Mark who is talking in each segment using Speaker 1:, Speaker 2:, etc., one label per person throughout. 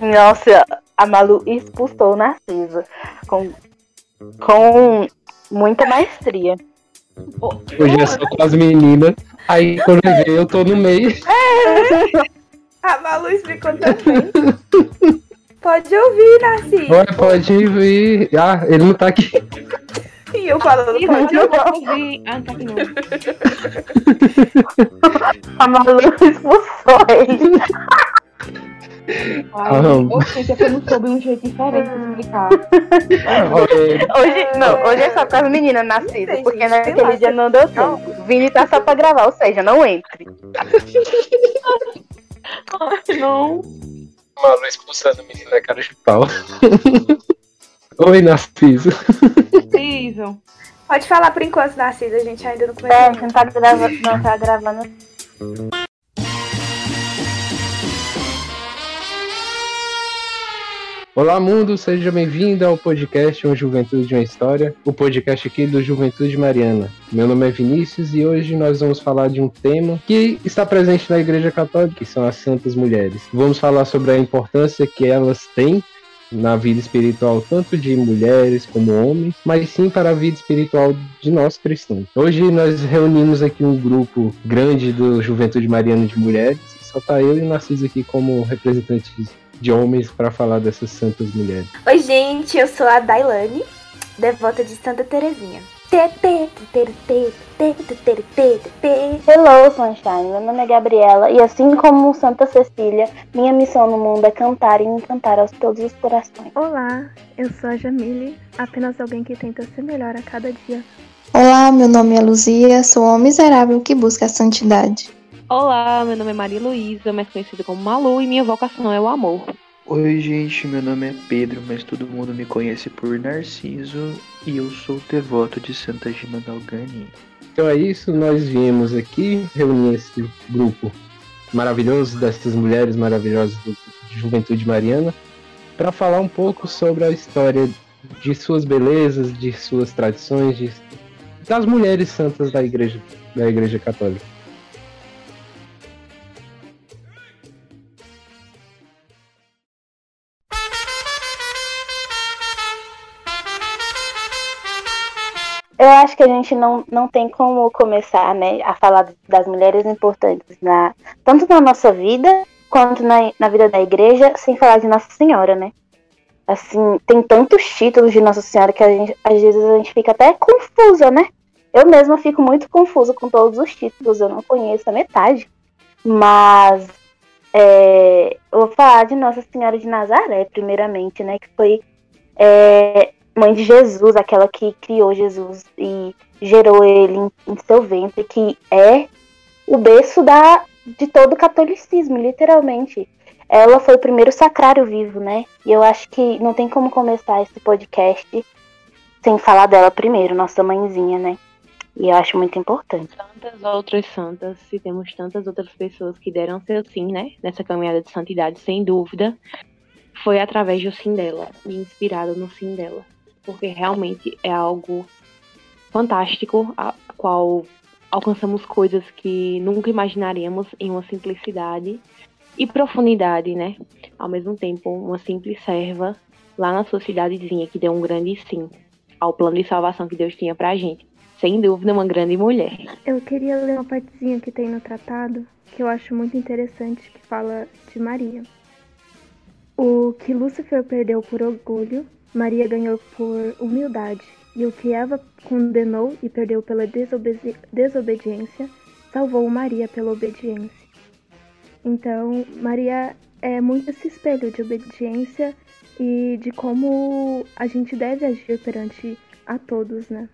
Speaker 1: Nossa, a Malu expulsou o Narciso com, com muita maestria.
Speaker 2: Hoje é só com as meninas. Aí quando eu ver, eu tô no meio.
Speaker 3: A Malu explicou também. Pode ouvir, Narciso.
Speaker 2: Olha, pode vir. Ah, ele não tá aqui.
Speaker 3: E eu falando,
Speaker 4: Ih,
Speaker 3: pode
Speaker 4: não. Ah, não tá aqui não.
Speaker 1: A Malu expulsou ele.
Speaker 4: Ai,
Speaker 2: Ah,
Speaker 4: Ou seja, eu não soube um jeito diferente de explicar.
Speaker 2: Olha,
Speaker 1: Hoje, não, hoje é só com as meninas Narciso,
Speaker 3: Sei,
Speaker 1: porque naquele
Speaker 3: lá,
Speaker 1: dia
Speaker 3: você-
Speaker 1: não deu tempo. Vini tá só pra gravar, ou seja, não entre.
Speaker 4: Não.
Speaker 2: Malu expulsando o menino da cara de pau. Oi, Narciso.
Speaker 4: Preciso.
Speaker 3: Pode falar por enquanto, Narciso. A gente ainda não
Speaker 1: É,
Speaker 3: começou.
Speaker 1: você não tá gravando, não tá gravando.
Speaker 2: Olá, mundo, seja bem-vindo ao podcast Uma Juventude de uma História, o podcast aqui do Juventude Mariana. Meu nome é Vinícius e hoje nós vamos falar de um tema que está presente na Igreja Católica, que são as Santas Mulheres. Vamos falar sobre a importância que elas têm na vida espiritual, tanto de mulheres como homens, mas sim para a vida espiritual de nós cristãos. Hoje nós reunimos aqui um grupo grande do Juventude Mariana de Mulheres, só tá eu e Narciso aqui como representantes de homens para falar dessas santas mulheres.
Speaker 3: Oi, gente. Eu sou a Dailane, devota de Santa Terezinha. Tê, tê, tê,
Speaker 1: Hello, Sunshine. Meu nome é Gabriela e assim como Santa Cecília, minha missão no mundo é cantar e encantar aos todos os corações.
Speaker 5: Olá, eu sou a Jamile, apenas alguém que tenta ser melhor a cada dia.
Speaker 6: Olá, meu nome é Luzia, sou uma miserável que busca a santidade.
Speaker 4: Olá, meu nome é Maria Luísa, mais conhecida como Malu, e minha vocação é o amor.
Speaker 7: Oi, gente, meu nome é Pedro, mas todo mundo me conhece por Narciso e eu sou devoto de Santa Gina Galgani.
Speaker 2: Então é isso, nós viemos aqui reunir esse grupo maravilhoso dessas mulheres maravilhosas do de Juventude Mariana para falar um pouco sobre a história de suas belezas, de suas tradições, de- das mulheres santas da igreja, da igreja católica.
Speaker 1: Eu acho que a gente não, não tem como começar, né, a falar das mulheres importantes, na, tanto na nossa vida quanto na, na vida da igreja, sem falar de Nossa Senhora, né? Assim, tem tantos títulos de Nossa Senhora que a gente, às vezes a gente fica até confusa, né? Eu mesma fico muito confusa com todos os títulos, eu não conheço a metade. Mas é, eu vou falar de Nossa Senhora de Nazaré, primeiramente, né? Que foi é, mãe de Jesus, aquela que criou Jesus e gerou ele em, em seu ventre, que é o berço da, de todo o catolicismo, literalmente. Ela foi o primeiro sacrário vivo, né? E eu acho que não tem como começar esse podcast sem falar dela primeiro, nossa mãezinha, né? E eu acho muito importante.
Speaker 4: Tantas outras santas, e temos tantas outras pessoas que deram seu sim, né? Nessa caminhada de santidade, sem dúvida. Foi através do sim dela, e inspirado no sim dela. Porque realmente é algo fantástico, a qual alcançamos coisas que nunca imaginaríamos em uma simplicidade e profundidade, né? Ao mesmo tempo, uma simples serva lá na sua cidadezinha que deu um grande sim ao plano de salvação que Deus tinha pra gente. Sem dúvida, uma grande mulher.
Speaker 5: Eu queria ler uma partezinha que tem no tratado, que eu acho muito interessante, que fala de Maria. O que Lúcifer perdeu por orgulho, Maria ganhou por humildade. E o que Eva condenou e perdeu pela desobedi- desobediência, salvou Maria pela obediência. Então, Maria é muito esse espelho de obediência e de como a gente deve agir perante a todos, né?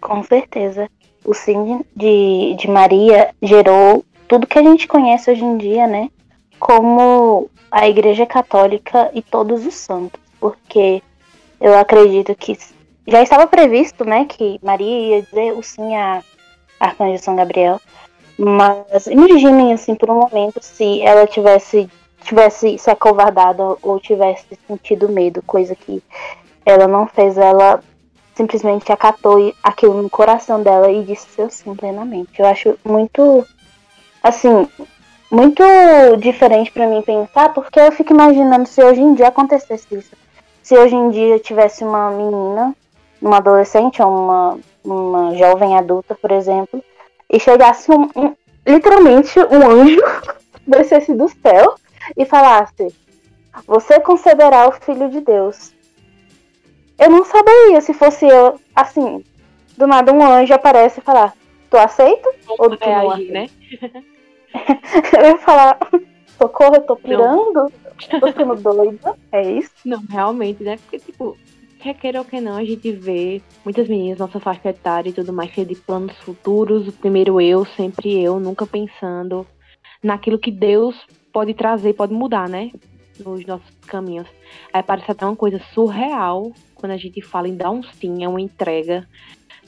Speaker 1: Com certeza. O sim de, de Maria gerou tudo que a gente conhece hoje em dia, né? Como a Igreja Católica e todos os santos. Porque eu acredito que já estava previsto, né, que Maria ia dizer o sim a Arcanjo São Gabriel. Mas imaginem, assim, por um momento, se ela tivesse, tivesse se acovardado ou tivesse sentido medo, coisa que ela não fez, ela simplesmente acatou aquilo no coração dela e disse seu sim plenamente. Eu acho muito assim, muito diferente para mim pensar, porque eu fico imaginando se hoje em dia acontecesse isso. Se hoje em dia tivesse uma menina, uma adolescente ou uma, uma jovem adulta, por exemplo, e chegasse um, um literalmente um anjo descesse do céu e falasse: Você conceberá o filho de Deus. Eu não saberia se fosse eu, assim, do nada um anjo aparece e falar: Tu aceita?
Speaker 4: Ou tu reagir, né?
Speaker 1: eu ia falar: Socorro, eu tô pirando? Não. Tô ficando doida? É isso?
Speaker 4: Não, realmente, né? Porque, tipo, quer queira ou que não, a gente vê muitas meninas, nossa faixa etária e tudo mais, cheia de planos futuros. O primeiro eu, sempre eu, nunca pensando naquilo que Deus pode trazer, pode mudar, né? Nos nossos caminhos. Aí parece até uma coisa surreal quando a gente fala em dar um sim, é uma entrega.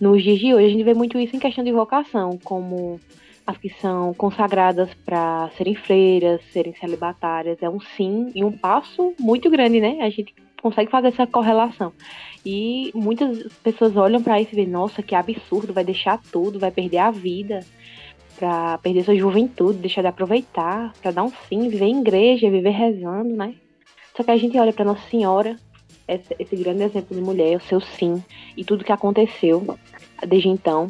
Speaker 4: Nos dias de hoje, a gente vê muito isso em questão de vocação, como as que são consagradas para serem freiras, serem celibatárias. É um sim e um passo muito grande, né? A gente consegue fazer essa correlação. E muitas pessoas olham para isso e veem, nossa, que absurdo, vai deixar tudo, vai perder a vida para perder sua juventude, deixar de aproveitar, para dar um sim, viver em igreja, viver rezando, né? Só que a gente olha para Nossa Senhora, esse, esse, grande exemplo de mulher, o seu sim e tudo que aconteceu desde então.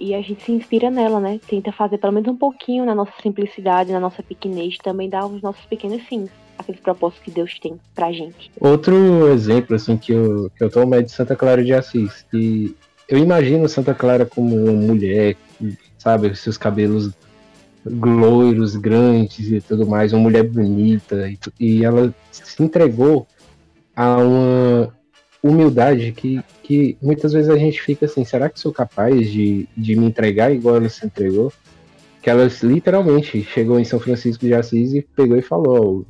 Speaker 4: E a gente se inspira nela, né? Tenta fazer pelo menos um pouquinho na nossa simplicidade, na nossa pequenez, também dar os nossos pequenos sims, aqueles propósitos que Deus tem pra gente.
Speaker 2: Outro exemplo, assim, que eu, que eu tomo é de Santa Clara de Assis, que eu imagino Santa Clara como uma mulher sabe? Seus cabelos loiros, grandes e tudo mais, uma mulher bonita. E, e ela se entregou a uma humildade que, que muitas vezes a gente fica assim, será que sou capaz de, de me entregar igual ela se entregou? Que ela literalmente chegou em São Francisco de Assis e pegou e falou,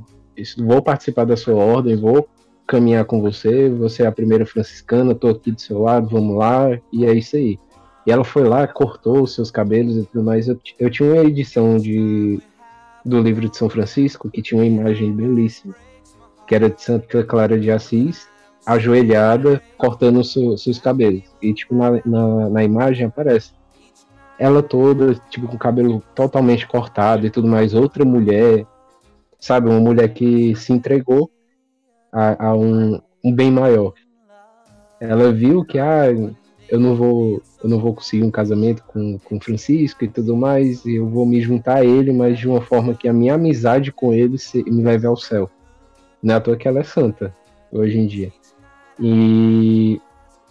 Speaker 2: vou participar da sua ordem, vou caminhar com você, você é a primeira franciscana, tô aqui do seu lado, vamos lá, e é isso aí. E ela foi lá, cortou os seus cabelos e tudo mais. Eu, eu tinha uma edição de, do livro de São Francisco que tinha uma imagem belíssima, que era de Santa Clara de Assis, ajoelhada, cortando seus, seus cabelos. E, tipo, na, na, na, imagem aparece ela toda, tipo, com o cabelo totalmente cortado e tudo mais. Outra mulher, sabe? Uma mulher que se entregou a, a um, um bem maior. Ela viu que, ah, eu não vou eu não vou conseguir um casamento com, com Francisco e tudo mais, e eu vou me juntar a ele, mas de uma forma que a minha amizade com ele se, me leve ao céu. Não é à toa que ela é santa, hoje em dia. E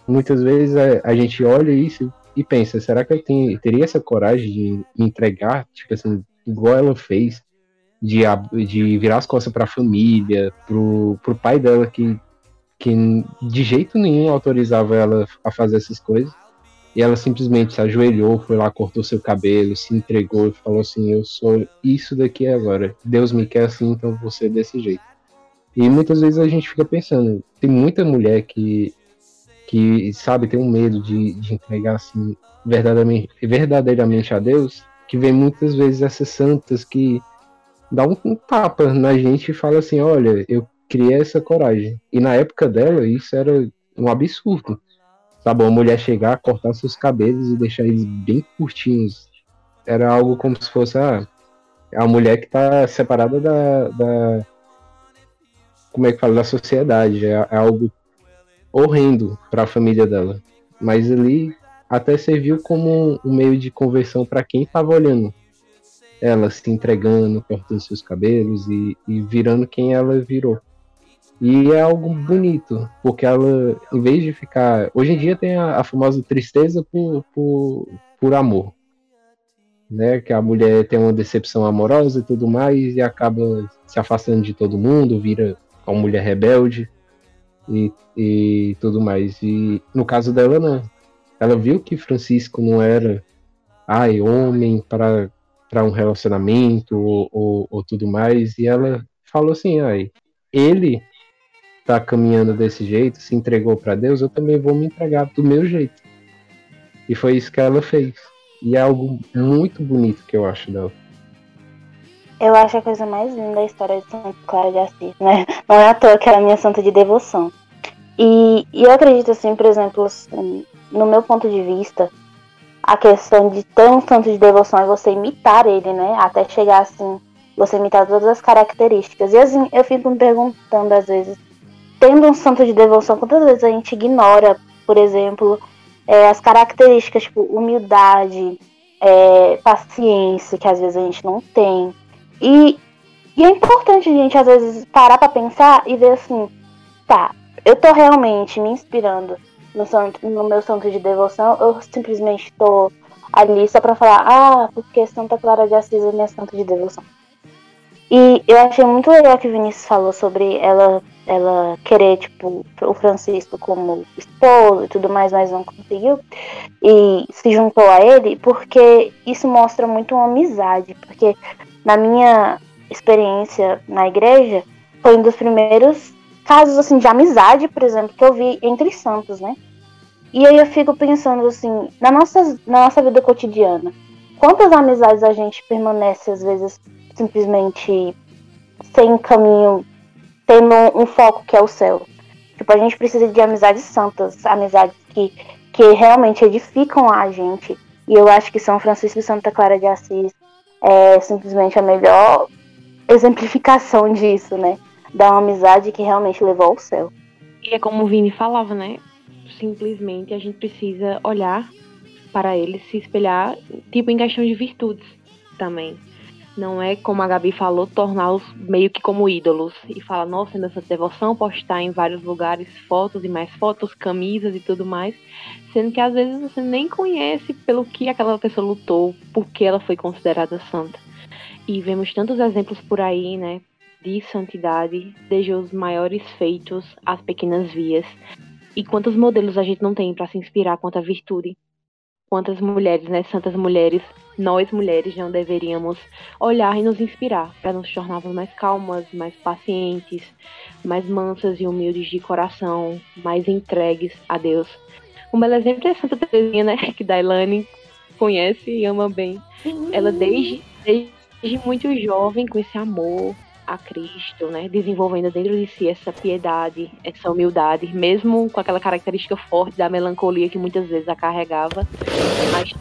Speaker 2: muitas vezes a, a gente olha isso e pensa, será que eu tenho, teria essa coragem de entregar, tipo assim, igual ela fez, de, de virar as costas para a família, pro, pro pai dela que que de jeito nenhum autorizava ela a fazer essas coisas. E ela simplesmente se ajoelhou, foi lá, cortou seu cabelo, se entregou e falou assim: Eu sou isso daqui agora. Deus me quer assim, então você desse jeito. E muitas vezes a gente fica pensando: tem muita mulher que, que sabe, tem um medo de, de entregar assim verdadeiramente, verdadeiramente a Deus, que vem muitas vezes essas santas que dá um, um tapa na gente e fala assim: Olha, eu criei essa coragem. E na época dela, isso era um absurdo. Sabe, uma mulher chegar, cortar seus cabelos e deixar eles bem curtinhos. Era algo como se fosse ah, a mulher que está separada da, da, Como é que fala? Da sociedade. É, é algo horrendo para a família dela. Mas ali até serviu como um meio de conversão para quem estava olhando ela se entregando, cortando seus cabelos e, e virando quem ela virou. E é algo bonito, porque ela, em vez de ficar. Hoje em dia tem a, a famosa tristeza por, por, por amor. Né? Que a mulher tem uma decepção amorosa e tudo mais, e acaba se afastando de todo mundo, vira uma mulher rebelde e, e tudo mais. E no caso dela, não. Ela viu que Francisco não era ai, homem para um relacionamento ou, ou, ou tudo mais, e ela falou assim: ai, ele está caminhando desse jeito, se entregou para Deus, eu também vou me entregar do meu jeito. E foi isso que ela fez. E é algo muito bonito que eu acho dela.
Speaker 1: Eu acho a coisa mais linda da história de Santa Clara de Assis, né? Não é à toa que ela é minha santa de devoção. E, e eu acredito, assim, por exemplo, assim, no meu ponto de vista, a questão de ter um santo de devoção e você imitar ele, né? Até chegar assim, você imitar todas as características. E assim, eu fico me perguntando às vezes, tendo um santo de devoção, quantas vezes a gente ignora, por exemplo, é, as características, tipo, humildade, é, paciência, que às vezes a gente não tem. E, e é importante a gente, às vezes, parar para pensar e ver assim, tá, eu tô realmente me inspirando no, santo, no meu santo de devoção, eu simplesmente tô ali só pra falar, ah, porque Santa Clara de Assis é minha santa de devoção. E eu achei muito legal que o Vinícius falou sobre ela, ela querer, tipo, o Francisco como esposo e tudo mais, mas não conseguiu. E se juntou a ele, porque isso mostra muito uma amizade. Porque na minha experiência na igreja, foi um dos primeiros casos assim de amizade, por exemplo, que eu vi entre santos, né? E aí eu fico pensando assim, na nossa, na nossa vida cotidiana, quantas amizades a gente permanece às vezes simplesmente sem caminho, tendo um, foco que é o céu. Tipo, a gente precisa de amizades santas, amizades que, que realmente edificam a gente. E eu acho que São Francisco e Santa Clara de Assis é simplesmente a melhor exemplificação disso, né? da amizade que realmente levou ao céu.
Speaker 4: E é como o Vini falava, né? Simplesmente a gente precisa olhar para eles, se espelhar, tipo em questão de virtudes também. Não é, como a Gabi falou, torná-los meio que como ídolos. E falar, nossa, nessa devoção, postar em vários lugares fotos e mais fotos, camisas e tudo mais. Sendo que às vezes você nem conhece pelo que aquela pessoa lutou, por que ela foi considerada santa. E vemos tantos exemplos por aí, né? de santidade, desde os maiores feitos às pequenas vias. E quantos modelos a gente não tem para se inspirar quanto à virtude? Quantas mulheres, né, santas mulheres, nós mulheres não deveríamos olhar e nos inspirar para nos tornarmos mais calmas, mais pacientes, mais mansas e humildes de coração, mais entregues a Deus. Um belo exemplo é Santa Teresinha, né, que Dailane conhece e ama bem. Ela desde, desde muito jovem com esse amor, a Cristo, né? Desenvolvendo dentro de si essa piedade, essa humildade, mesmo com aquela característica forte da melancolia que muitas vezes a carregava, mas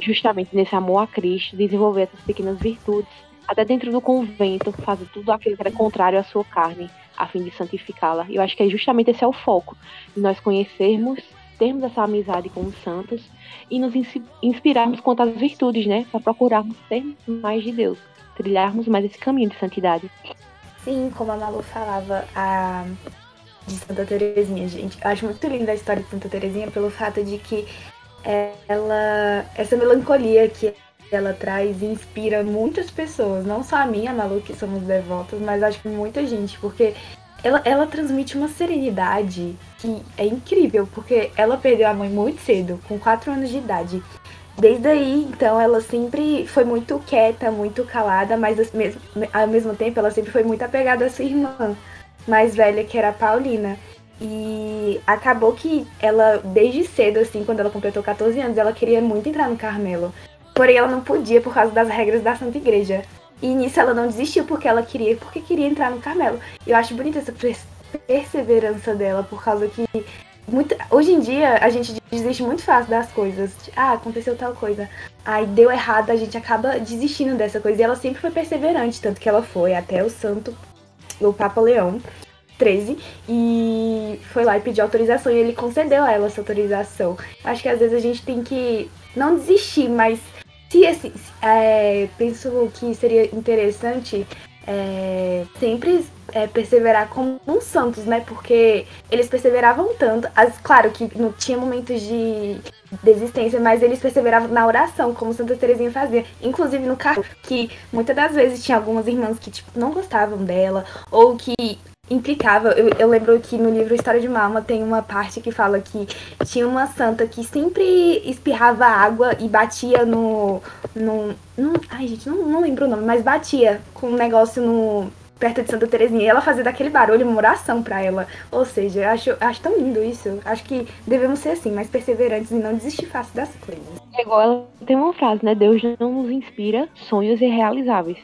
Speaker 4: justamente nesse amor a Cristo, desenvolver essas pequenas virtudes, até dentro do convento, fazer tudo aquilo que era contrário à sua carne, a fim de santificá-la. E eu acho que é justamente esse é o foco, de nós conhecermos termos essa amizade com os santos e nos inspirarmos quanto às virtudes, né? Para procurarmos ter mais de Deus trilharmos mais esse caminho de santidade.
Speaker 3: Sim, como a Malu falava, a de Santa Terezinha, gente. Eu acho muito linda a história de Santa Terezinha pelo fato de que ela essa melancolia que ela traz inspira muitas pessoas, não só a mim, a Malu, que somos devotos, mas acho que muita gente, porque ela, ela transmite uma serenidade que é incrível, porque ela perdeu a mãe muito cedo, com 4 anos de idade. Desde aí, então, ela sempre foi muito quieta, muito calada, mas ao mesmo tempo ela sempre foi muito apegada à sua irmã mais velha, que era a Paulina. E acabou que ela, desde cedo, assim, quando ela completou 14 anos, ela queria muito entrar no Carmelo. Porém, ela não podia por causa das regras da Santa Igreja. E nisso ela não desistiu porque ela queria, porque queria entrar no Carmelo. Eu acho bonita essa perseverança dela, por causa que muito, hoje em dia a gente desiste muito fácil das coisas. Ah, aconteceu tal coisa. Aí deu errado, a gente acaba desistindo dessa coisa. E ela sempre foi perseverante, tanto que ela foi até o santo, o Papa Leão 13, e foi lá e pediu autorização e ele concedeu a ela essa autorização. Acho que às vezes a gente tem que não desistir, mas se esse, é, penso que seria interessante é, sempre é, perseverar como uns santos, né? Porque eles perseveravam tanto. As, claro que não tinha momentos de desistência, mas eles perseveravam na oração, como Santa Teresinha fazia. Inclusive no carro, que muitas das vezes tinha algumas irmãs que tipo, não gostavam dela, ou que implicava. Eu, eu, lembro que no livro História de Malma tem uma parte que fala que tinha uma santa que sempre espirrava água e batia no. no, no ai, gente, não, não lembro o nome, mas batia com um negócio no. Perto de Santa Teresinha, e ela fazia daquele barulho uma oração para ela. Ou seja, acho, acho tão lindo isso. Acho que devemos ser assim, mais perseverantes e não desistir fácil das coisas.
Speaker 4: É igual ela tem uma frase, né? Deus não nos inspira sonhos irrealizáveis.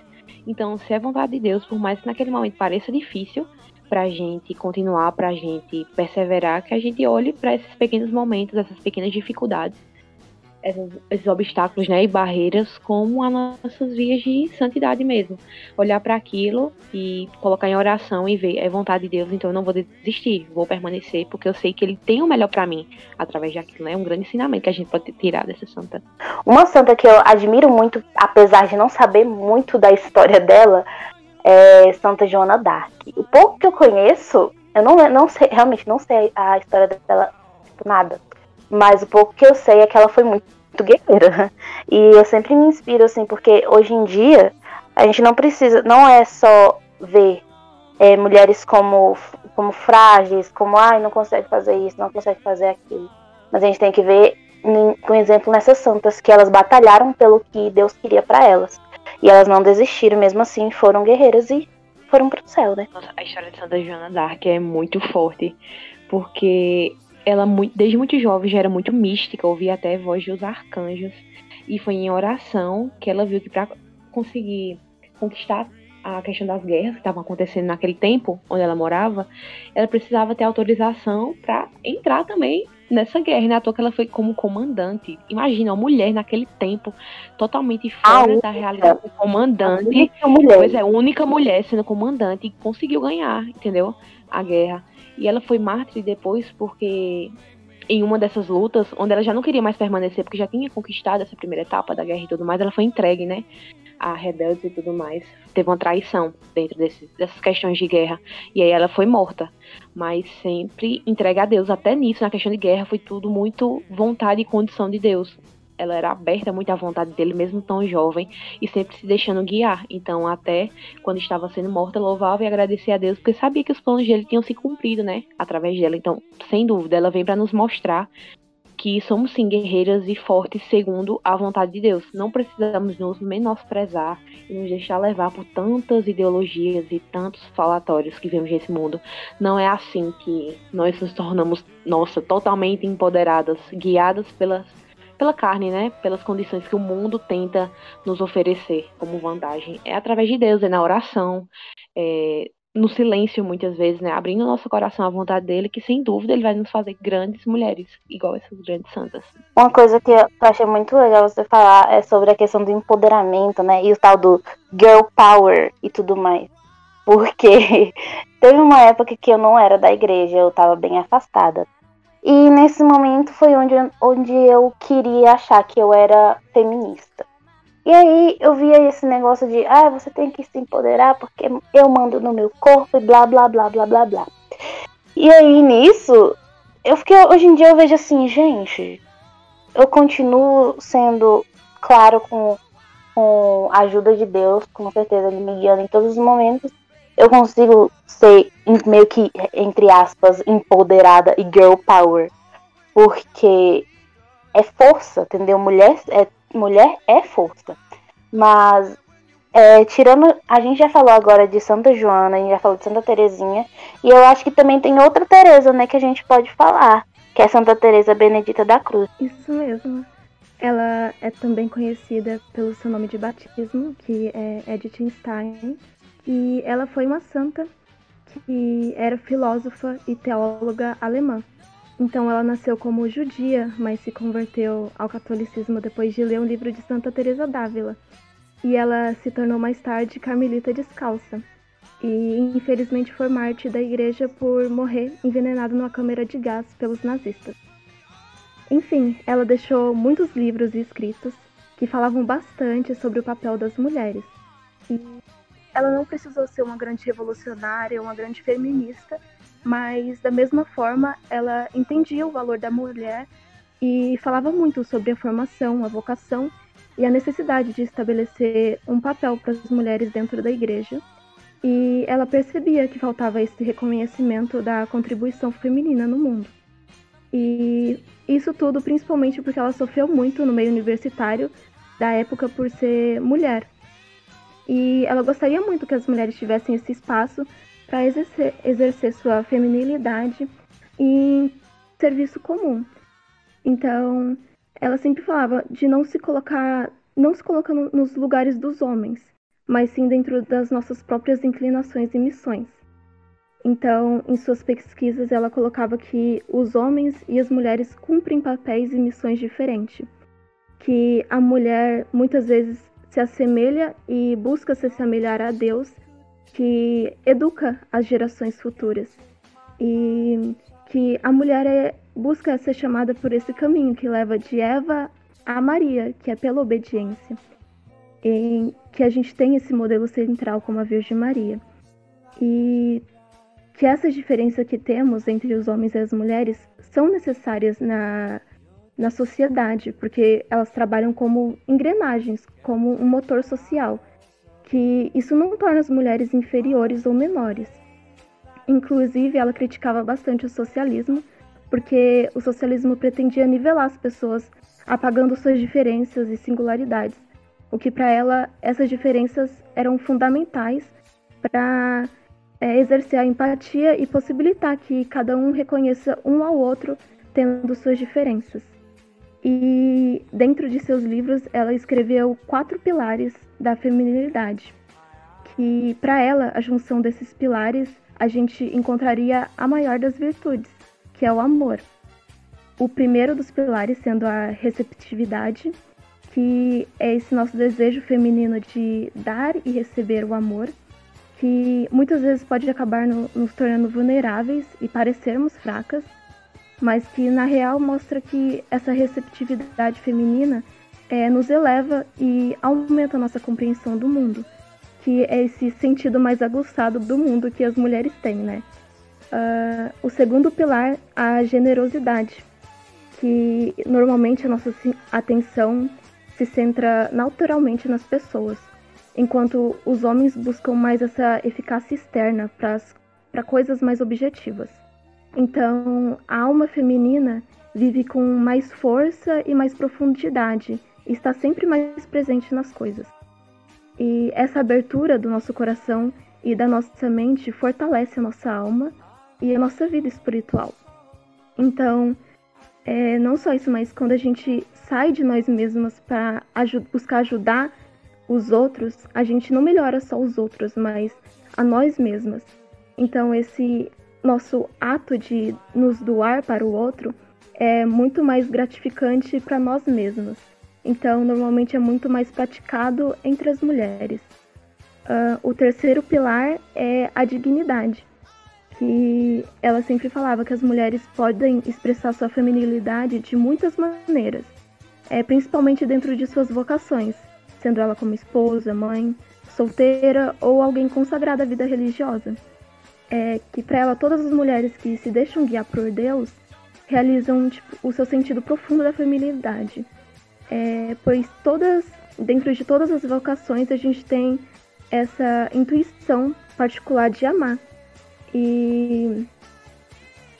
Speaker 4: Então, se é vontade de Deus, por mais que naquele momento pareça difícil, pra gente continuar, pra gente perseverar, que a gente olhe para esses pequenos momentos, essas pequenas dificuldades esses, obstáculos né, e barreiras como as nossas vias de santidade mesmo. Olhar para aquilo e colocar em oração e ver, é vontade de Deus, então eu não vou desistir, vou permanecer, porque eu sei que Ele tem o melhor para mim através daquilo. Né? É um grande ensinamento que a gente pode tirar dessa santa.
Speaker 1: Uma santa que eu admiro muito, apesar de não saber muito da história dela, é Santa Joana d'Arc. O pouco que eu conheço, eu não, não sei, realmente não sei a história dela, tipo, nada. Mas o pouco que eu sei é que ela foi muito guerreira. E eu sempre me inspiro, assim, porque hoje em dia a gente não precisa, não é só ver é, mulheres como, como frágeis, como ai, não consegue fazer isso, não consegue fazer aquilo. Mas a gente tem que ver um exemplo nessas santas que elas batalharam pelo que Deus queria para elas. E elas não desistiram, mesmo assim, foram guerreiras e foram pro céu, né?
Speaker 4: Nossa, a história de Santa Joana d'Arc é muito forte, porque ela desde muito jovem já era muito mística, ouvia até a voz dos arcanjos. E foi em oração que ela viu que para conseguir conquistar a questão das guerras que estavam acontecendo naquele tempo onde ela morava, ela precisava ter autorização para entrar também nessa guerra. E na toa que ela foi como comandante. Imagina, uma mulher naquele tempo totalmente fora da realidade, comandante. Pois é, única mulher sendo comandante e conseguiu ganhar, entendeu? A guerra. E ela foi mártir depois porque em uma dessas lutas, onde ela já não queria mais permanecer, porque já tinha conquistado essa primeira etapa da guerra e tudo mais, ela foi entregue, né? A rebeldes e tudo mais. Teve uma traição dentro desse, dessas questões de guerra. E aí ela foi morta. Mas sempre entregue a Deus. Até nisso, na questão de guerra, foi tudo muito vontade e condição de Deus ela era aberta muito à vontade dele, mesmo tão jovem, e sempre se deixando guiar. Então, até quando estava sendo morta, louvava e agradecia a Deus, porque sabia que os planos dele tinham se cumprido, né? Através dela. Então, sem dúvida, ela vem para nos mostrar que somos sim guerreiras e fortes segundo a vontade de Deus. Não precisamos nos menosprezar e nos deixar levar por tantas ideologias e tantos falatórios que vemos nesse mundo. Não é assim que nós nos tornamos, nossa, totalmente empoderadas, guiadas pelas pela carne, né? Pelas condições que o mundo tenta nos oferecer como vantagem. É através de Deus, é na oração, é no silêncio muitas vezes, né? Abrindo nosso coração à vontade dele, que sem dúvida ele vai nos fazer grandes mulheres, igual essas grandes santas.
Speaker 1: Uma coisa que eu achei muito legal você falar é sobre a questão do empoderamento, né? E o tal do girl power e tudo mais. Porque teve uma época que eu não era da igreja, eu tava bem afastada. E nesse momento foi onde, onde eu queria achar que eu era feminista. E aí eu via esse negócio de, ah, você tem que se empoderar porque eu mando no meu corpo e blá blá blá blá blá blá. E aí nisso, eu fiquei, hoje em dia eu vejo assim, gente, eu continuo sendo claro com, com a ajuda de Deus, com certeza ele me guiando em todos os momentos eu consigo ser meio que, entre aspas, empoderada e girl power. Porque é força, entendeu? Mulher é, mulher é força. Mas, é, tirando. A gente já falou agora de Santa Joana, a gente já falou de Santa Terezinha. E eu acho que também tem outra Teresa, né, que a gente pode falar. Que é Santa Teresa Benedita da Cruz.
Speaker 5: Isso mesmo. Ela é também conhecida pelo seu nome de batismo, que é Edith Stein. E ela foi uma santa que era filósofa e teóloga alemã. Então ela nasceu como judia, mas se converteu ao catolicismo depois de ler um livro de Santa Teresa d'Ávila. E ela se tornou mais tarde carmelita descalça. E infelizmente foi mártir da igreja por morrer envenenada numa câmara de gás pelos nazistas. Enfim, ela deixou muitos livros e escritos que falavam bastante sobre o papel das mulheres. E ela não precisou ser uma grande revolucionária, uma grande feminista, mas da mesma forma ela entendia o valor da mulher e falava muito sobre a formação, a vocação e a necessidade de estabelecer um papel para as mulheres dentro da igreja. E ela percebia que faltava esse reconhecimento da contribuição feminina no mundo. E isso tudo principalmente porque ela sofreu muito no meio universitário da época por ser mulher. E ela gostaria muito que as mulheres tivessem esse espaço para exercer, exercer sua feminilidade em serviço comum. Então, ela sempre falava de não se colocar, não se colocando nos lugares dos homens, mas sim dentro das nossas próprias inclinações e missões. Então, em suas pesquisas, ela colocava que os homens e as mulheres cumprem papéis e missões diferentes. que a mulher muitas vezes se assemelha e busca se assemelhar a Deus, que educa as gerações futuras. E que a mulher é, busca ser chamada por esse caminho que leva de Eva a Maria, que é pela obediência. Em que a gente tem esse modelo central como a Virgem Maria. E que essas diferenças que temos entre os homens e as mulheres são necessárias na, na sociedade, porque elas trabalham como engrenagens, como um motor social, que isso não torna as mulheres inferiores ou menores. Inclusive, ela criticava bastante o socialismo, porque o socialismo pretendia nivelar as pessoas, apagando suas diferenças e singularidades, o que para ela essas diferenças eram fundamentais para é, exercer a empatia e possibilitar que cada um reconheça um ao outro tendo suas diferenças. E dentro de seus livros, ela escreveu quatro pilares da feminilidade, que para ela, a junção desses pilares, a gente encontraria a maior das virtudes, que é o amor. O primeiro dos pilares sendo a receptividade, que é esse nosso desejo feminino de dar e receber o amor, que muitas vezes pode acabar no, nos tornando vulneráveis e parecermos fracas, mas que na real mostra que essa receptividade feminina é, nos eleva e aumenta a nossa compreensão do mundo, que é esse sentido mais aguçado do mundo que as mulheres têm, né? Uh, o segundo pilar, a generosidade, que normalmente a nossa atenção se centra naturalmente nas pessoas, enquanto os homens buscam mais essa eficácia externa para coisas mais objetivas. Então, a alma feminina vive com mais força e mais profundidade, e está sempre mais presente nas coisas. E essa abertura do nosso coração e da nossa mente fortalece a nossa alma e a nossa vida espiritual. Então, é, não só isso, mas quando a gente sai de nós mesmas para buscar ajudar os outros, a gente não melhora só os outros, mas a nós mesmas. Então, esse nosso ato de nos doar para o outro é muito mais gratificante para nós mesmos. Então, normalmente é muito mais praticado entre as mulheres. Uh, o terceiro pilar é a dignidade, que ela sempre falava que as mulheres podem expressar sua feminilidade de muitas maneiras, é, principalmente dentro de suas vocações, sendo ela como esposa, mãe, solteira ou alguém consagrada à vida religiosa é que para ela todas as mulheres que se deixam guiar por Deus realizam tipo, o seu sentido profundo da feminilidade. É, pois todas, dentro de todas as vocações, a gente tem essa intuição particular de amar. E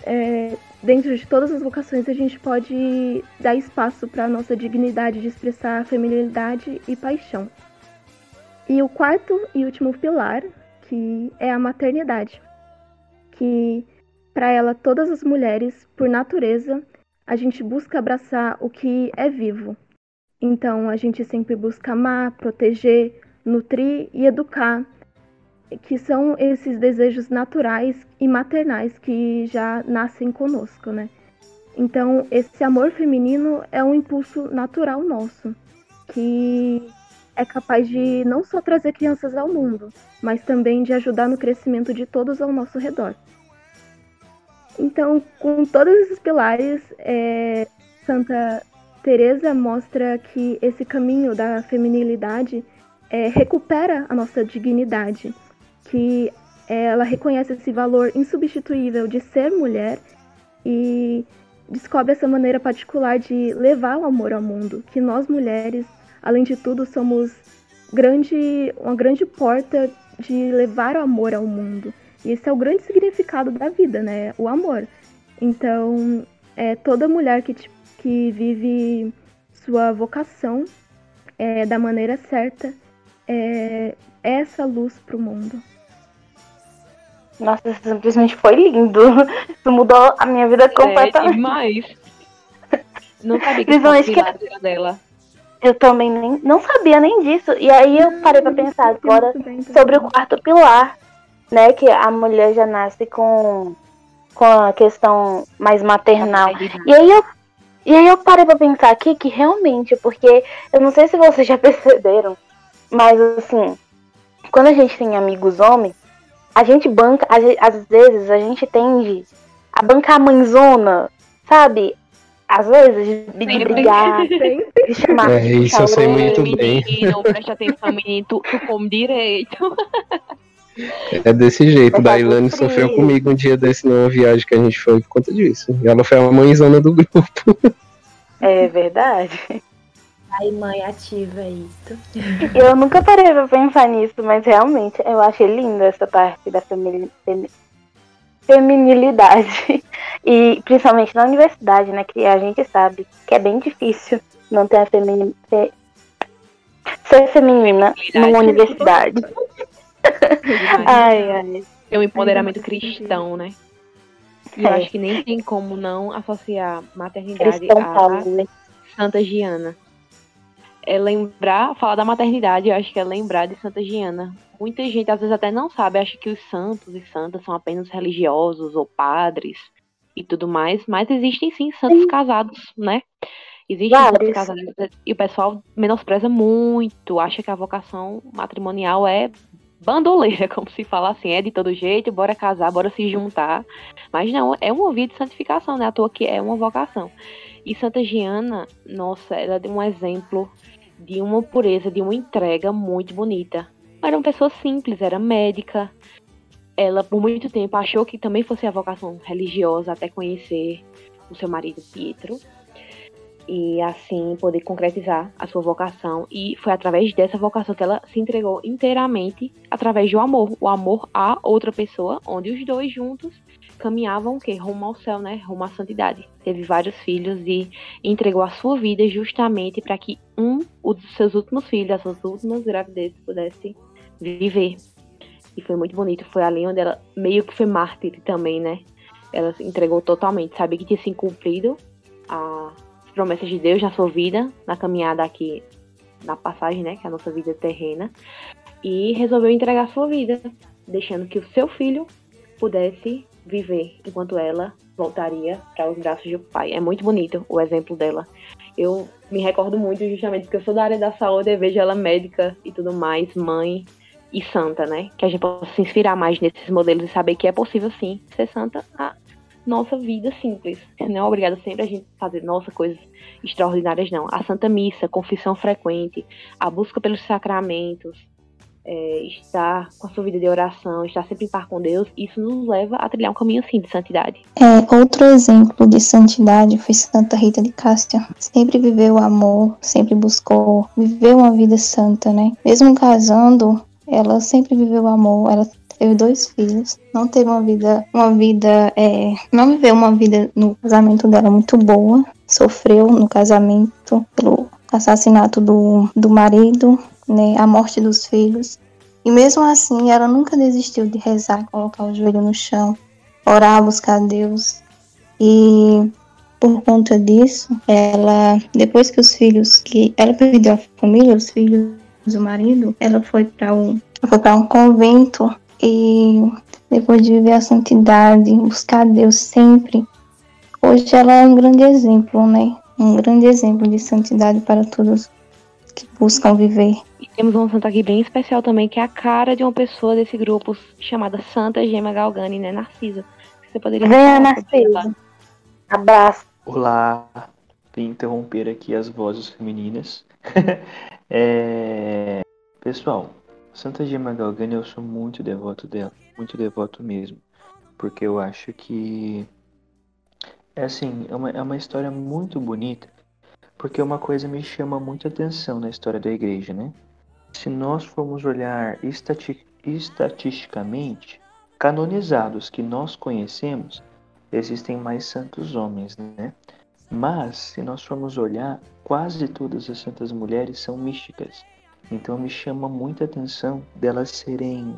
Speaker 5: é, dentro de todas as vocações a gente pode dar espaço para a nossa dignidade de expressar feminilidade e paixão. E o quarto e último pilar, que é a maternidade que para ela todas as mulheres, por natureza, a gente busca abraçar o que é vivo. Então a gente sempre busca amar, proteger, nutrir e educar, que são esses desejos naturais e maternais que já nascem conosco, né? Então esse amor feminino é um impulso natural nosso, que é capaz de não só trazer crianças ao mundo, mas também de ajudar no crescimento de todos ao nosso redor. Então, com todos esses pilares, é, Santa Teresa mostra que esse caminho da feminilidade é, recupera a nossa dignidade, que ela reconhece esse valor insubstituível de ser mulher e descobre essa maneira particular de levar o amor ao mundo, que nós mulheres, além de tudo, somos grande, uma grande porta de levar o amor ao mundo. E esse é o grande significado da vida, né? O amor. Então, é, toda mulher que, que vive sua vocação é, da maneira certa é, é essa luz para o mundo.
Speaker 1: Nossa, simplesmente foi lindo. Isso mudou a minha vida completamente. É
Speaker 4: demais. Não sabia que Principalmente que dela.
Speaker 1: Eu também nem, não sabia nem disso. E aí eu parei para pensar agora sobre o quarto pilar, né? Que a mulher já nasce com, com a questão mais maternal. E aí eu, E aí eu parei pra pensar aqui que realmente, porque eu não sei se vocês já perceberam, mas assim, quando a gente tem amigos homens, a gente banca, às vezes a gente tende a bancar a mãezona, sabe? Às vezes, de, de brigar, de chamar.
Speaker 2: É, isso eu sei muito bem.
Speaker 4: Menino, preste atenção, menino, tu, tu come direito.
Speaker 2: É desse jeito. Da Ilane sofreu comigo um dia desse numa viagem que a gente foi por conta disso. E ela foi a mãezona do grupo.
Speaker 1: É verdade.
Speaker 3: Ai, mãe, ativa isso.
Speaker 1: Eu nunca parei pra pensar nisso, mas realmente eu achei linda essa parte da família feminilidade. E principalmente na universidade, né? Que a gente sabe que é bem difícil não ter a femini... ser feminina numa universidade. ai, ai.
Speaker 4: É um empoderamento cristão, né? E é. eu acho que nem tem como não associar maternidade Cristão a Paulo, né? Santa Giana. É lembrar, falar da maternidade, eu acho que é lembrar de Santa Giana. Muita gente às vezes até não sabe, acha que os santos e santas são apenas religiosos ou padres e tudo mais, mas existem sim santos casados, né? Existem Vários. santos casados e o pessoal menospreza muito, acha que a vocação matrimonial é bandoleira, como se fala assim, é de todo jeito, bora casar, bora se juntar. Mas não, é uma vida de santificação, né? À toa que é uma vocação. E Santa Giana, nossa, ela é um exemplo de uma pureza, de uma entrega muito bonita. Era uma pessoa simples, era médica, ela por muito tempo achou que também fosse a vocação religiosa até conhecer o seu marido Pietro e assim poder concretizar a sua vocação e foi através dessa vocação que ela se entregou inteiramente através do amor, o amor a outra pessoa, onde os dois juntos caminhavam o rumo ao céu, né? Rumo à santidade. Teve vários filhos e entregou a sua vida justamente para que um dos seus últimos filhos, as suas últimas gravidezes pudesse viver e foi muito bonito. Foi ali onde ela meio que foi mártir também, né? Ela se entregou totalmente, sabia que tinha se cumprido as promessas de Deus na sua vida, na caminhada aqui, na passagem, né? Que é a nossa vida terrena. E resolveu entregar sua vida, deixando que o seu filho pudesse viver enquanto ela voltaria para os braços do pai. É muito bonito o exemplo dela. Eu me recordo muito justamente porque eu sou da área da saúde e vejo ela médica e tudo mais, mãe, e santa, né? Que a gente possa se inspirar mais nesses modelos e saber que é possível sim ser santa a nossa vida simples. Não é obrigada sempre a gente fazer nossa coisas extraordinárias, não. A Santa Missa, confissão frequente, a busca pelos sacramentos, é, estar com a sua vida de oração, estar sempre em par com Deus, isso nos leva a trilhar um caminho assim de santidade.
Speaker 6: É, outro exemplo de santidade foi Santa Rita de Cássia. Sempre viveu o amor, sempre buscou viver uma vida santa, né? Mesmo casando, ela sempre viveu amor, ela teve dois filhos, não teve uma vida, uma vida, é, não viveu uma vida no casamento dela muito boa, sofreu no casamento pelo assassinato do, do marido, né, a morte dos filhos. E mesmo assim, ela nunca desistiu de rezar, colocar o joelho no chão, orar, buscar Deus. E por conta disso, ela, depois que os filhos, que ela perdeu a família, os filhos do marido, ela foi para um, foi para um convento e depois de viver a santidade, buscar Deus sempre, hoje ela é um grande exemplo, né? Um grande exemplo de santidade para todos que buscam viver.
Speaker 4: E temos uma santa aqui bem especial também, que é a cara de uma pessoa desse grupo chamada Santa Gema Galgani, né? Narcisa. Você poderia
Speaker 1: Venha, Narcisa. Abraço.
Speaker 7: Olá. Vim interromper aqui as vozes femininas. É... Pessoal, Santa Gema Galgani eu sou muito devoto dela, muito devoto mesmo, porque eu acho que é assim, é uma, é uma história muito bonita, porque uma coisa me chama muita atenção na história da igreja, né? Se nós formos olhar estati estatisticamente, canonizados que nós conhecemos, existem mais santos homens, né? Mas, se nós formos olhar, quase todas as santas mulheres são místicas. Então me chama muita atenção delas serem,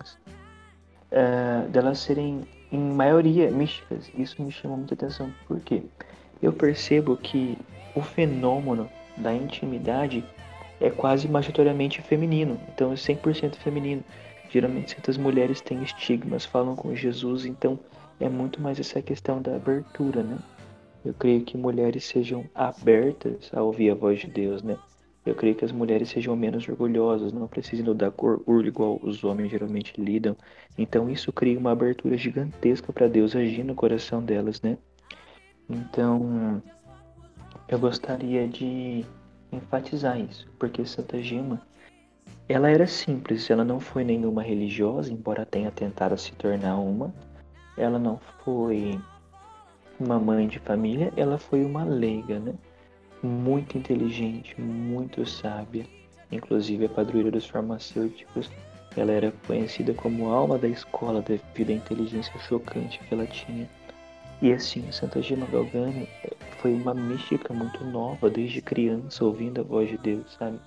Speaker 7: uh, delas serem em maioria místicas. Isso me chama muita atenção. Por quê? Eu percebo que o fenômeno da intimidade é quase majoritariamente feminino. Então é 100% feminino. Geralmente certas mulheres têm estigmas, falam com Jesus, então é muito mais essa questão da abertura, né? Eu creio que mulheres sejam abertas a ouvir a voz de Deus, né? Eu creio que as mulheres sejam menos orgulhosas, não precisem lidar com orgulho igual os homens geralmente lidam. Então isso cria uma abertura gigantesca para Deus agir no coração delas, né? Então eu gostaria de enfatizar isso, porque Santa Gema, ela era simples, ela não foi nenhuma religiosa, embora tenha tentado se tornar uma. Ela não foi uma mãe de família, ela foi uma leiga, né? muito inteligente, muito sábia, inclusive a padroeira dos farmacêuticos. Ela era conhecida como alma da escola devido à inteligência chocante que ela tinha. E assim, Santa Gema Galgani eh, foi uma mística muito nova desde criança, ouvindo a voz de Deus, sabe?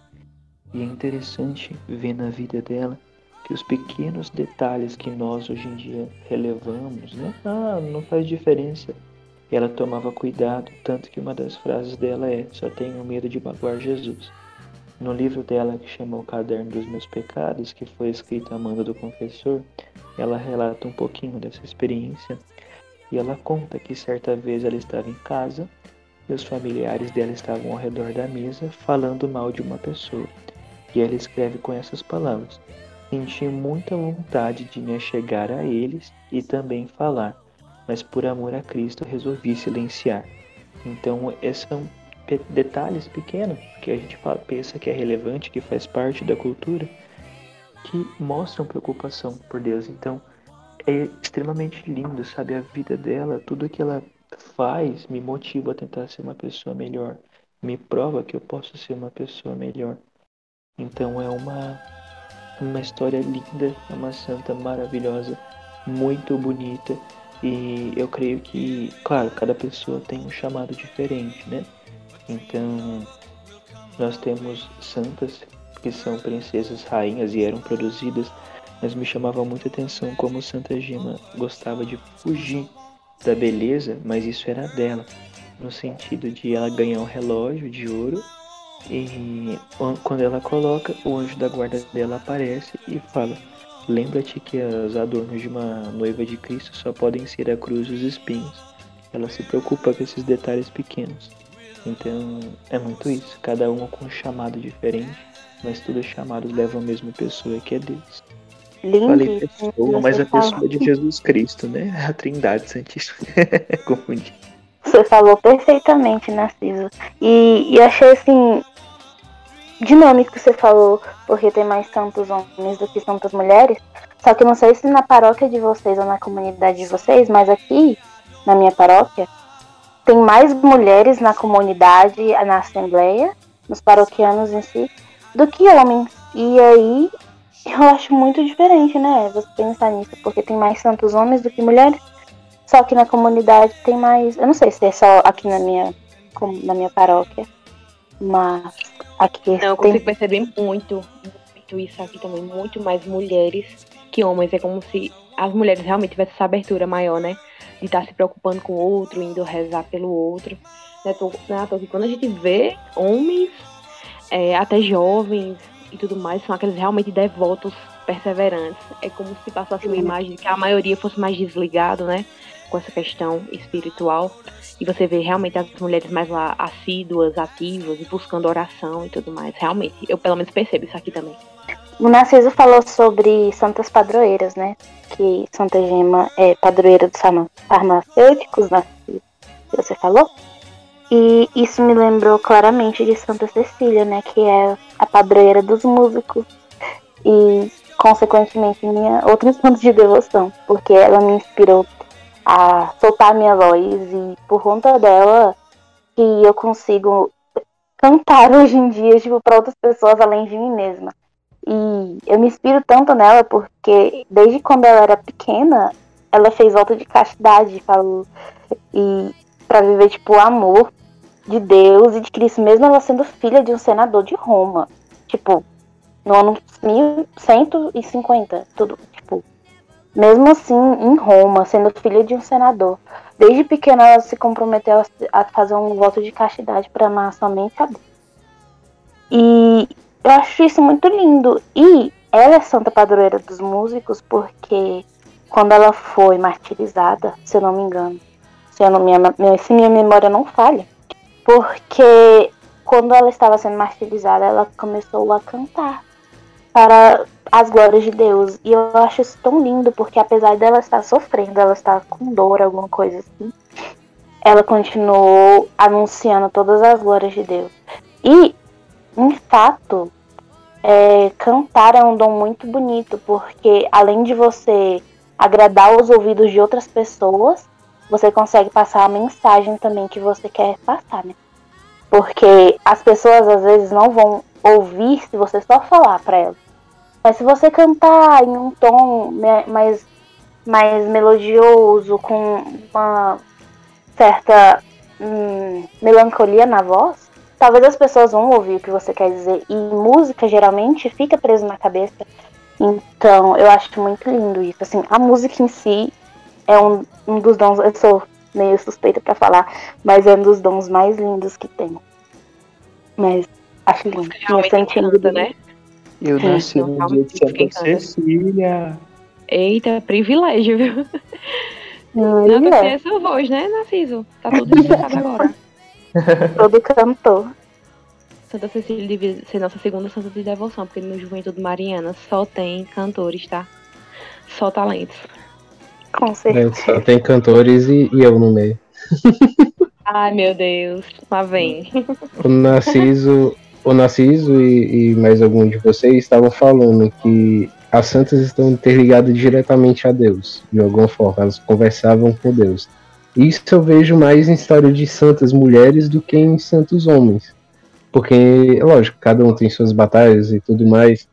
Speaker 7: E é interessante ver na vida dela que os pequenos detalhes que nós hoje em dia relevamos, né? Ah, não faz diferença ela tomava cuidado, tanto que uma das frases dela é: Só tenho medo de magoar Jesus. No livro dela, que chama O Caderno dos Meus Pecados, que foi escrito a manda do confessor, ela relata um pouquinho dessa experiência e ela conta que certa vez ela estava em casa e os familiares dela estavam ao redor da mesa falando mal de uma pessoa. E ela escreve com essas palavras: Senti muita vontade de me achegar a eles e também falar mas por amor a Cristo resolvi silenciar. Então, esses são detalhes pequenos que a gente fala, pensa que é relevante, que faz parte da cultura, que mostram preocupação por Deus. Então, é extremamente lindo, sabe? A vida dela, tudo que ela faz me motiva a tentar ser uma pessoa melhor, me prova que eu posso ser uma pessoa melhor. Então, é uma, uma história linda, é uma santa maravilhosa, muito bonita e eu creio que, claro, cada pessoa tem um chamado diferente, né? Então, nós temos santas que são princesas rainhas e eram produzidas, mas me chamava muita atenção como Santa Gema gostava de fugir da beleza, mas isso era dela, no sentido de ela ganhar um relógio de ouro e quando ela coloca, o anjo da guarda dela aparece e fala: Lembra-te que os adornos de uma noiva de Cristo só podem ser a cruz e os espinhos. Ela se preocupa com esses detalhes pequenos. Então é muito isso, cada uma com um chamado diferente, mas todos os chamados levam a mesma pessoa que é Deus.
Speaker 1: Lindo.
Speaker 7: Falei pessoa, mas a pessoa de Jesus Cristo, né? A Trindade Santíssima. Confundi.
Speaker 1: Você falou perfeitamente, Narciso. E, e achei assim dinâmico que você falou, porque tem mais tantos homens do que tantas mulheres. Só que não sei se na paróquia de vocês ou na comunidade de vocês, mas aqui, na minha paróquia, tem mais mulheres na comunidade, na assembleia, nos paroquianos em si, do que homens. E aí eu acho muito diferente, né? Você pensar nisso, porque tem mais tantos homens do que mulheres. Só que na comunidade tem mais. Eu não sei se é só aqui na minha, na minha paróquia. Mas aqui.
Speaker 4: Não, eu consigo perceber muito, muito isso aqui também. Muito mais mulheres que homens. É como se as mulheres realmente tivessem essa abertura maior, né? De estar se preocupando com o outro, indo rezar pelo outro. Né? Tô, né? Tô, quando a gente vê homens, é, até jovens e tudo mais, são aqueles realmente devotos perseverantes. É como se passasse uma imagem de que a maioria fosse mais desligado, né? Com essa questão espiritual. E você vê realmente as mulheres mais lá assíduas, ativas, buscando oração e tudo mais. Realmente, eu pelo menos percebo isso aqui também.
Speaker 1: O Narciso falou sobre santas padroeiras, né? Que Santa Gema é padroeira dos farmacêuticos, Narciso, que você falou. E isso me lembrou claramente de Santa Cecília, né? Que é a padroeira dos músicos. E, consequentemente, minha outra santo de devoção. Porque ela me inspirou a soltar minha voz e por conta dela que eu consigo cantar hoje em dia, tipo, para outras pessoas além de mim mesma. E eu me inspiro tanto nela porque desde quando ela era pequena, ela fez volta de castidade, falou, e para viver tipo o amor de Deus e de Cristo, mesmo ela sendo filha de um senador de Roma. Tipo, no ano 1150, tudo, mesmo assim, em Roma, sendo filha de um senador, desde pequena ela se comprometeu a fazer um voto de castidade para amar somente a Deus. E eu acho isso muito lindo. E ela é santa padroeira dos músicos porque quando ela foi martirizada, se eu não me engano, se, não, minha, se minha memória não falha. Porque quando ela estava sendo martirizada, ela começou a cantar para as glórias de Deus. E eu acho isso tão lindo, porque apesar dela estar sofrendo, ela estar com dor, alguma coisa assim, ela continuou anunciando todas as glórias de Deus. E, em fato, é, cantar é um dom muito bonito, porque além de você agradar os ouvidos de outras pessoas, você consegue passar a mensagem também que você quer passar, né? Porque as pessoas às vezes não vão ouvir se você só falar para elas. Mas se você cantar em um tom mais, mais melodioso, com uma certa hum, melancolia na voz, talvez as pessoas vão ouvir o que você quer dizer. E música geralmente fica preso na cabeça. Então eu acho muito lindo isso. Assim, a música em si é um, um dos dons. Eu sou meio suspeita para falar, mas é um dos dons mais lindos que tem. Mas acho lindo.
Speaker 4: Realmente encanta, né?
Speaker 7: Eu nasci no dia de Santa Cecília.
Speaker 4: Eita, privilégio, viu?
Speaker 1: Não,
Speaker 4: Não, porque
Speaker 1: é,
Speaker 4: essa voz, né, Narciso? Tá tudo explicado agora.
Speaker 1: todo cantor.
Speaker 4: Santa Cecília devia ser nossa segunda santa de devoção, porque no Juventude Mariana só tem cantores, tá? Só talentos.
Speaker 1: Com
Speaker 2: É,
Speaker 1: certeza.
Speaker 2: só tem cantores e, e eu no meio.
Speaker 4: Ai, meu Deus. Lá vem.
Speaker 2: O Narciso, o Narciso e, e mais algum de vocês estavam falando que as santas estão interligadas diretamente a Deus, de alguma forma, elas conversavam com Deus. Isso eu vejo mais em história de santas mulheres do que em santos homens. Porque, lógico, cada um tem suas batalhas e tudo mais,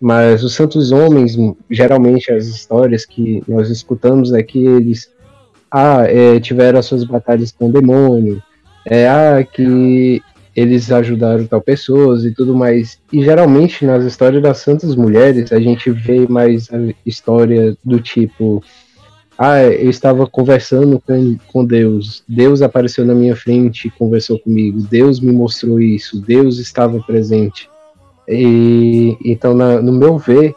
Speaker 2: mas os santos homens, geralmente as histórias que nós escutamos é que eles ah, é, tiveram as suas batalhas com o demônio, é, ah, que eles ajudaram tal pessoas e tudo mais. E geralmente nas histórias das santas mulheres a gente vê mais a história do tipo ah, eu estava conversando com, com Deus, Deus apareceu na minha frente e conversou comigo, Deus me mostrou isso, Deus estava presente. E então, na- no meu ver,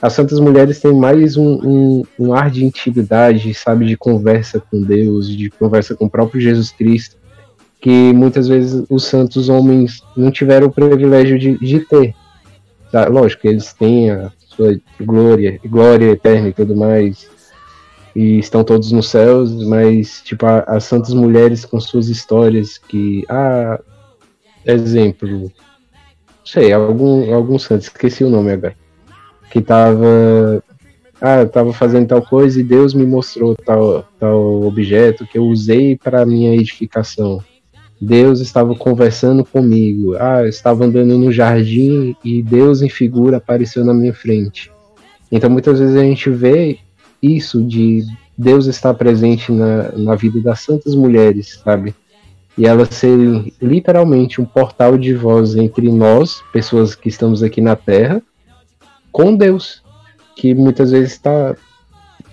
Speaker 2: as santas mulheres têm mais um, um, um ar de intimidade, sabe, de conversa com Deus, de conversa com o próprio Jesus Cristo, que muitas vezes os santos homens não tiveram o privilégio de, de ter. Tá? Lógico, eles têm a sua glória, glória eterna e tudo mais, e estão todos nos céus, mas tipo as santas mulheres com suas histórias que, ah, exemplo, sei, algum algum santo, esqueci o nome agora, que tava ah, eu tava fazendo tal coisa e Deus me mostrou tal, tal objeto que eu usei para minha edificação. Deus estava conversando comigo. Ah, eu estava andando no jardim e Deus em figura apareceu na minha frente. Então muitas vezes a gente vê isso de Deus estar presente na, na vida das santas mulheres, sabe? E elas serem literalmente um portal de voz entre nós, pessoas que estamos aqui na Terra, com Deus, que muitas vezes está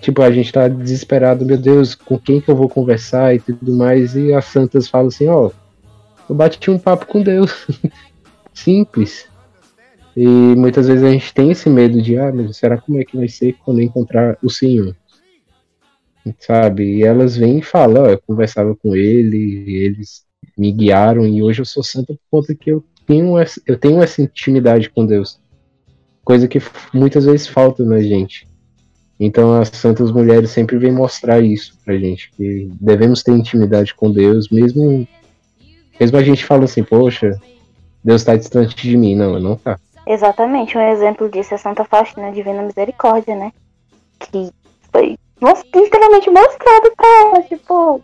Speaker 2: tipo a gente está desesperado, meu Deus, com quem que eu vou conversar e tudo mais, e as santas falam assim, ó, eu bati um papo com Deus, simples. E muitas vezes a gente tem esse medo de, ah, mas será como é que vai ser quando encontrar o Senhor? Sabe? E elas vêm e falam, ó, eu conversava com ele, eles me guiaram e hoje eu sou santa por conta que eu tenho essa, eu tenho essa intimidade com Deus. Coisa que muitas vezes falta na gente. Então as santas mulheres sempre vêm mostrar isso pra gente, que devemos ter intimidade com Deus, mesmo mesmo a gente fala assim, poxa, Deus está distante de mim. Não, não tá.
Speaker 1: Exatamente, um exemplo disso é Santa Faustina Divina Misericórdia, né? Que foi literalmente mostrado pra ela, tipo,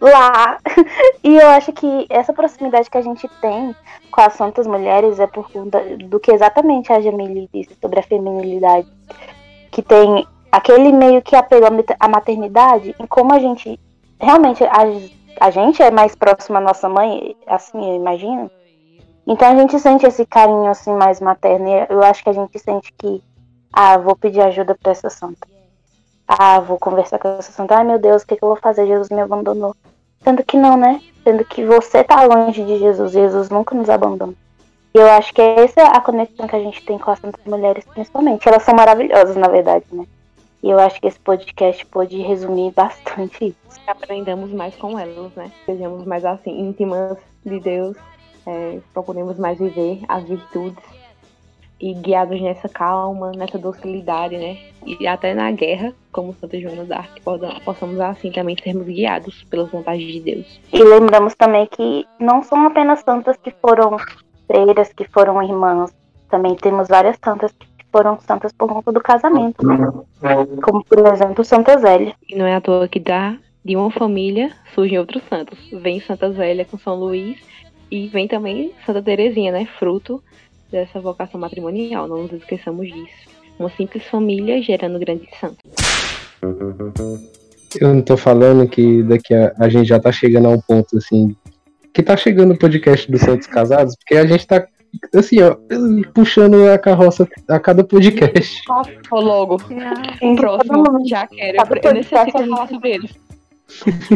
Speaker 1: lá. E eu acho que essa proximidade que a gente tem com as santas mulheres é por conta do que exatamente a Jamile disse sobre a feminilidade. Que tem aquele meio que apego à mater- à maternidade e como a gente realmente a, a gente é mais próxima à nossa mãe, assim, eu imagino. Então a gente sente esse carinho assim mais materno. E eu acho que a gente sente que, ah, vou pedir ajuda pra essa santa. Ah, vou conversar com essa santa. Ai meu Deus, o que, que eu vou fazer? Jesus me abandonou. Sendo que não, né? Sendo que você tá longe de Jesus. Jesus nunca nos abandona. E eu acho que essa é a conexão que a gente tem com as santas mulheres, principalmente. Elas são maravilhosas, na verdade, né? E eu acho que esse podcast pode resumir bastante isso.
Speaker 4: Aprendamos mais com elas, né? Sejamos mais assim, íntimas de Deus. É, procuremos mais viver as virtudes e guiados nessa calma, nessa docilidade, né? E até na guerra, como Santa Joana d'Arc, possamos assim também sermos guiados pelas vontades de Deus.
Speaker 1: E lembramos também que não são apenas santas que foram freiras, que foram irmãs, também temos várias santas que foram santas por conta do casamento, né? como por exemplo Santa Zélia.
Speaker 4: E não é à toa que dá de uma família surgem outros santos. Vem Santa Zélia com São Luís e vem também Santa Terezinha, né? Fruto dessa vocação matrimonial, não nos esqueçamos disso. Uma simples família gerando grandes santos.
Speaker 2: Eu não tô falando que daqui a, a gente já tá chegando a um ponto assim. Que tá chegando o podcast dos Santos Casados, porque a gente tá assim, ó, puxando a carroça a cada podcast.
Speaker 4: Nossa, logo. Um próximo, já quero. Eu, eu necessito falar sobre eles.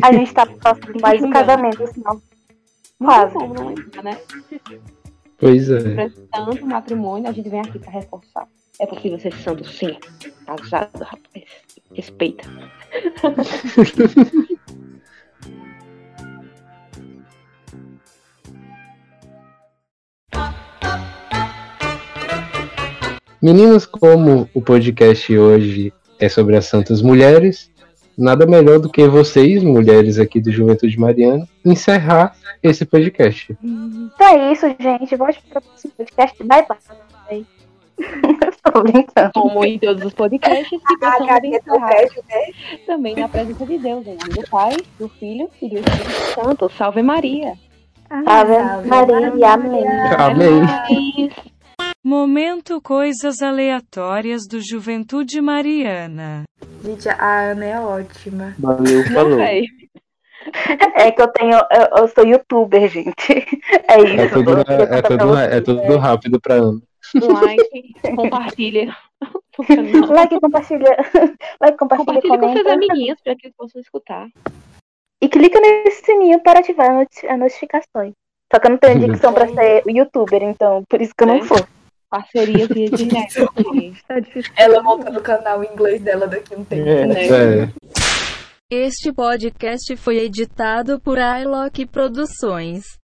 Speaker 1: A gente tá próximo mais do casamento, assim, ó. Quase.
Speaker 4: né?
Speaker 2: Pois é.
Speaker 4: Tanto matrimônio, a gente vem aqui pra reforçar. É possível ser santo, sim. Casado, rapaz. Respeita.
Speaker 2: Meninas, como o podcast hoje é sobre as santas mulheres, nada melhor do que vocês, mulheres aqui do Juventude Mariana, encerrar esse podcast.
Speaker 1: Então é isso, gente. Volte para o próximo podcast. Bye, bye. Estou brincando.
Speaker 4: Como em todos os podcasts, e possamos encerrar também na presença de Deus, em nome do Pai, do Filho e do Espírito Santo. Salve Maria!
Speaker 1: Ave Maria, amém.
Speaker 2: Amém.
Speaker 8: Momento Coisas Aleatórias do Juventude Mariana.
Speaker 3: Gente, a Ana é ótima.
Speaker 7: Valeu, falou.
Speaker 1: É que eu tenho. Eu, eu sou youtuber, gente. É isso.
Speaker 2: É tudo, é
Speaker 1: pra
Speaker 2: tudo, é tudo rápido pra Ana.
Speaker 4: Like, compartilha.
Speaker 1: Like, compartilha. Like, compartilha,
Speaker 4: Compartilha com seus
Speaker 1: comenta.
Speaker 4: amiguinhos para que eles possam escutar.
Speaker 1: E clica nesse sininho para ativar as noti- as notificações. Só que eu não tenho dicção pra ser youtuber, então por isso que eu não
Speaker 4: É.
Speaker 1: sou.
Speaker 4: Parcerias via de net.
Speaker 5: Tá difícil.
Speaker 3: Ela montando o canal em inglês dela daqui a um tempo.
Speaker 7: É.
Speaker 4: né?
Speaker 2: É.
Speaker 8: Este podcast foi editado por iLock Produções.